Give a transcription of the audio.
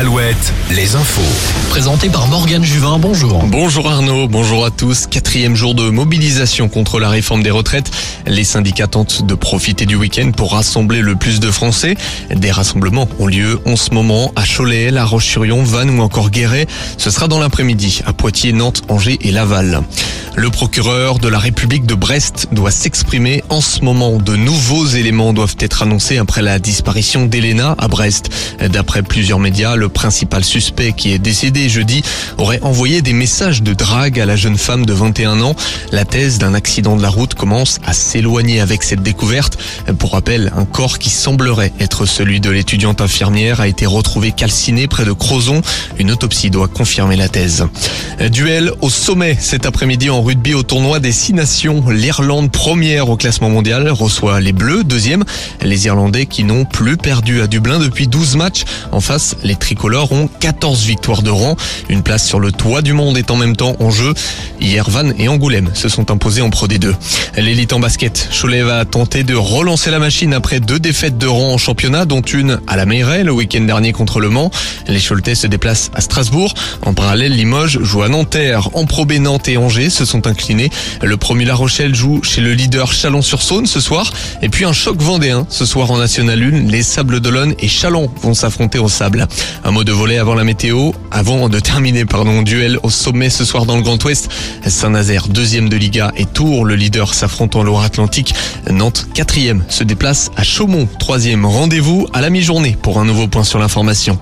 Alouette, les infos. Présenté par Morgane Juvin, bonjour. Bonjour Arnaud, bonjour à tous. Quatrième jour de mobilisation contre la réforme des retraites. Les syndicats tentent de profiter du week-end pour rassembler le plus de Français. Des rassemblements ont lieu en ce moment à Cholet, La Roche-sur-Yon, Vannes ou encore Guéret. Ce sera dans l'après-midi à Poitiers, Nantes, Angers et Laval. Le procureur de la République de Brest doit s'exprimer en ce moment. De nouveaux éléments doivent être annoncés après la disparition d'Elena à Brest. D'après plusieurs médias, le principal suspect qui est décédé jeudi aurait envoyé des messages de drague à la jeune femme de 21 ans. La thèse d'un accident de la route commence à s'éloigner avec cette découverte. Pour rappel, un corps qui semblerait être celui de l'étudiante infirmière a été retrouvé calciné près de Crozon. Une autopsie doit confirmer la thèse. Duel au sommet cet après-midi en rugby au tournoi des Six Nations. L'Irlande première au classement mondial reçoit les Bleus deuxième. Les Irlandais qui n'ont plus perdu à Dublin depuis 12 matchs. En face, les tricolores ont 14 victoires de rang. Une place sur le toit du monde est en même temps en jeu. Hier, Vannes et Angoulême se sont imposés en Pro D2. L'élite en basket, Cholet va tenter de relancer la machine après deux défaites de rang en championnat, dont une à la Meilleray le week-end dernier contre Le Mans. Les Choletais se déplacent à Strasbourg. En parallèle, Limoges joue à Nanterre. En Pro B, Nantes et Angers se sont inclinés. Le premier La Rochelle joue chez le leader Chalon-sur-Saône ce soir. Et puis un choc vendéen ce soir en National 1. Les Sables d'Olonne et Chalon vont s'affronter au sable. Un mot de volet avant la météo. Avant de terminer, pardon, duel au sommet ce soir dans le Grand Ouest. Saint-Nazaire, deuxième de Liga et Tours, le leader s'affrontant en Loire-Atlantique. Nantes, quatrième, se déplace à Chaumont, troisième. Rendez-vous à la mi-journée pour un nouveau point sur l'information.